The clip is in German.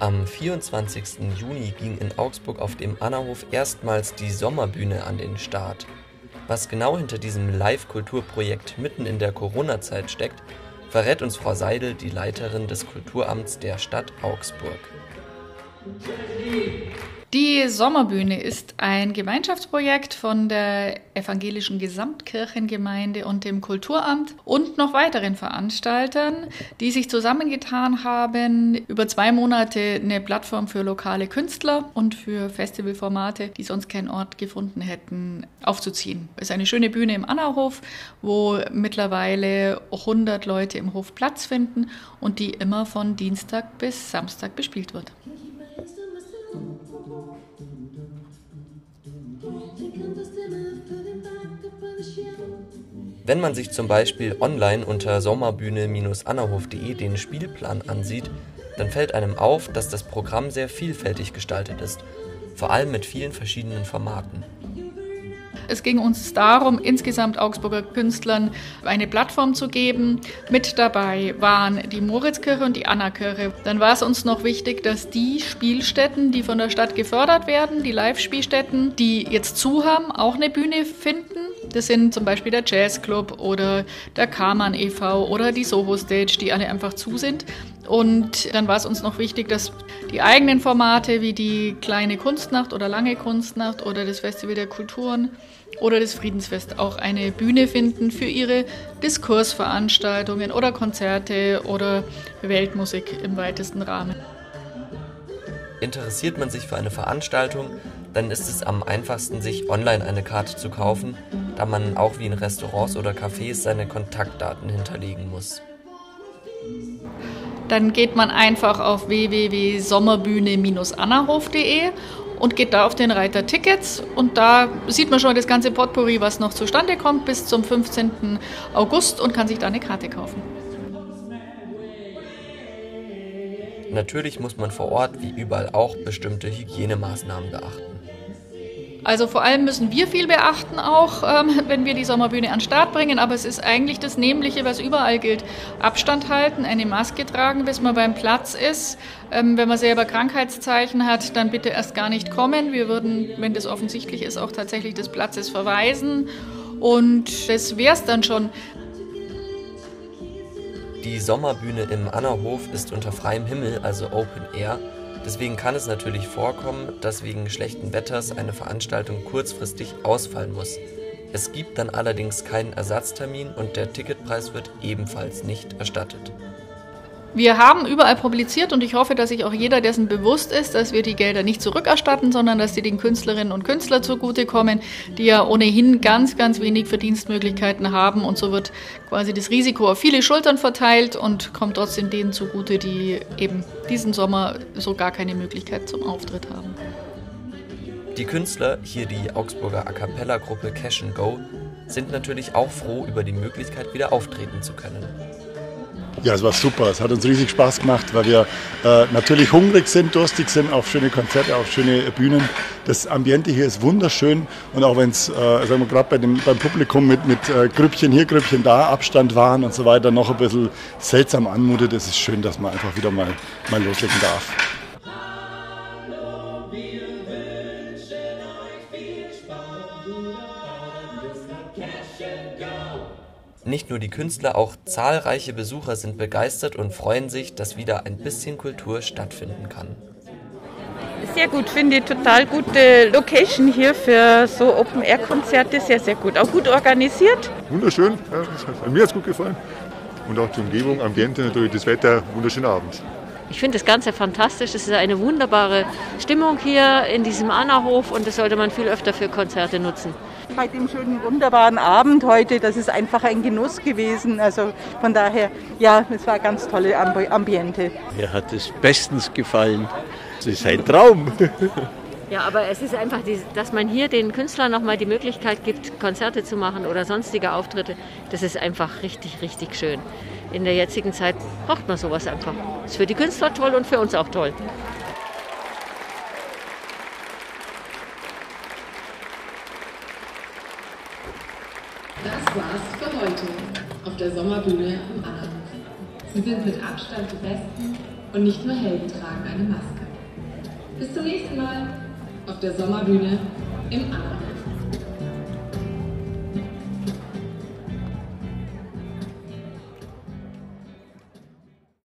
Am 24. Juni ging in Augsburg auf dem Annahof erstmals die Sommerbühne an den Start. Was genau hinter diesem Live-Kulturprojekt mitten in der Corona-Zeit steckt, verrät uns Frau Seidel, die Leiterin des Kulturamts der Stadt Augsburg. Die Sommerbühne ist ein Gemeinschaftsprojekt von der Evangelischen Gesamtkirchengemeinde und dem Kulturamt und noch weiteren Veranstaltern, die sich zusammengetan haben, über zwei Monate eine Plattform für lokale Künstler und für Festivalformate, die sonst keinen Ort gefunden hätten, aufzuziehen. Es ist eine schöne Bühne im Annahof, wo mittlerweile 100 Leute im Hof Platz finden und die immer von Dienstag bis Samstag bespielt wird. Wenn man sich zum Beispiel online unter sommerbühne-annerhof.de den Spielplan ansieht, dann fällt einem auf, dass das Programm sehr vielfältig gestaltet ist, vor allem mit vielen verschiedenen Formaten. Es ging uns darum, insgesamt Augsburger Künstlern eine Plattform zu geben. Mit dabei waren die Moritzkirche und die Annakirche. Dann war es uns noch wichtig, dass die Spielstätten, die von der Stadt gefördert werden, die Live-Spielstätten, die jetzt zu haben, auch eine Bühne finden. Das sind zum Beispiel der Jazzclub oder der Karmann e.V. oder die Soho Stage, die alle einfach zu sind. Und dann war es uns noch wichtig, dass die eigenen Formate wie die kleine Kunstnacht oder lange Kunstnacht oder das Festival der Kulturen oder das Friedensfest auch eine Bühne finden für ihre Diskursveranstaltungen oder Konzerte oder Weltmusik im weitesten Rahmen. Interessiert man sich für eine Veranstaltung, dann ist es am einfachsten, sich online eine Karte zu kaufen, da man auch wie in Restaurants oder Cafés seine Kontaktdaten hinterlegen muss. Dann geht man einfach auf www.sommerbühne-annahof.de und geht da auf den Reiter Tickets und da sieht man schon das ganze Potpourri, was noch zustande kommt bis zum 15. August und kann sich da eine Karte kaufen. Natürlich muss man vor Ort wie überall auch bestimmte Hygienemaßnahmen beachten. Also vor allem müssen wir viel beachten, auch ähm, wenn wir die Sommerbühne an den Start bringen. Aber es ist eigentlich das Nämliche, was überall gilt. Abstand halten, eine Maske tragen, bis man beim Platz ist. Ähm, wenn man selber Krankheitszeichen hat, dann bitte erst gar nicht kommen. Wir würden, wenn das offensichtlich ist, auch tatsächlich des Platzes verweisen. Und das wäre es dann schon. Die Sommerbühne im Annerhof ist unter freiem Himmel, also Open Air. Deswegen kann es natürlich vorkommen, dass wegen schlechten Wetters eine Veranstaltung kurzfristig ausfallen muss. Es gibt dann allerdings keinen Ersatztermin und der Ticketpreis wird ebenfalls nicht erstattet. Wir haben überall publiziert und ich hoffe, dass sich auch jeder dessen bewusst ist, dass wir die Gelder nicht zurückerstatten, sondern dass sie den Künstlerinnen und Künstlern zugutekommen, die ja ohnehin ganz, ganz wenig Verdienstmöglichkeiten haben und so wird quasi das Risiko auf viele Schultern verteilt und kommt trotzdem denen zugute, die eben diesen Sommer so gar keine Möglichkeit zum Auftritt haben. Die Künstler, hier die Augsburger A Cappella Gruppe Cash Go, sind natürlich auch froh über die Möglichkeit, wieder auftreten zu können. Ja, es war super. Es hat uns riesig Spaß gemacht, weil wir äh, natürlich hungrig sind, durstig sind auf schöne Konzerte, auf schöne Bühnen. Das Ambiente hier ist wunderschön und auch wenn es, äh, sagen gerade bei beim Publikum mit, mit äh, Grüppchen hier, Grüppchen da, Abstand waren und so weiter, noch ein bisschen seltsam anmutet, ist es schön, dass man einfach wieder mal, mal loslegen darf. Nicht nur die Künstler, auch zahlreiche Besucher sind begeistert und freuen sich, dass wieder ein bisschen Kultur stattfinden kann. Sehr gut, finde ich total gute Location hier für so Open-Air-Konzerte. Sehr, sehr gut. Auch gut organisiert. Wunderschön, ja, mir hat es gut gefallen. Und auch die Umgebung, Ambiente, natürlich das Wetter, wunderschöner Abend. Ich finde das Ganze fantastisch. Es ist eine wunderbare Stimmung hier in diesem Annahof und das sollte man viel öfter für Konzerte nutzen bei dem schönen, wunderbaren Abend heute. Das ist einfach ein Genuss gewesen. Also von daher, ja, es war ganz tolle Ambiente. Mir hat es bestens gefallen. Es ist ein Traum. Ja, aber es ist einfach, dass man hier den Künstlern nochmal die Möglichkeit gibt, Konzerte zu machen oder sonstige Auftritte. Das ist einfach richtig, richtig schön. In der jetzigen Zeit braucht man sowas einfach. Ist für die Künstler toll und für uns auch toll. Das war's für heute auf der Sommerbühne im Anna. Sie sind mit Abstand die Besten und nicht nur Helden tragen eine Maske. Bis zum nächsten Mal auf der Sommerbühne im Anna.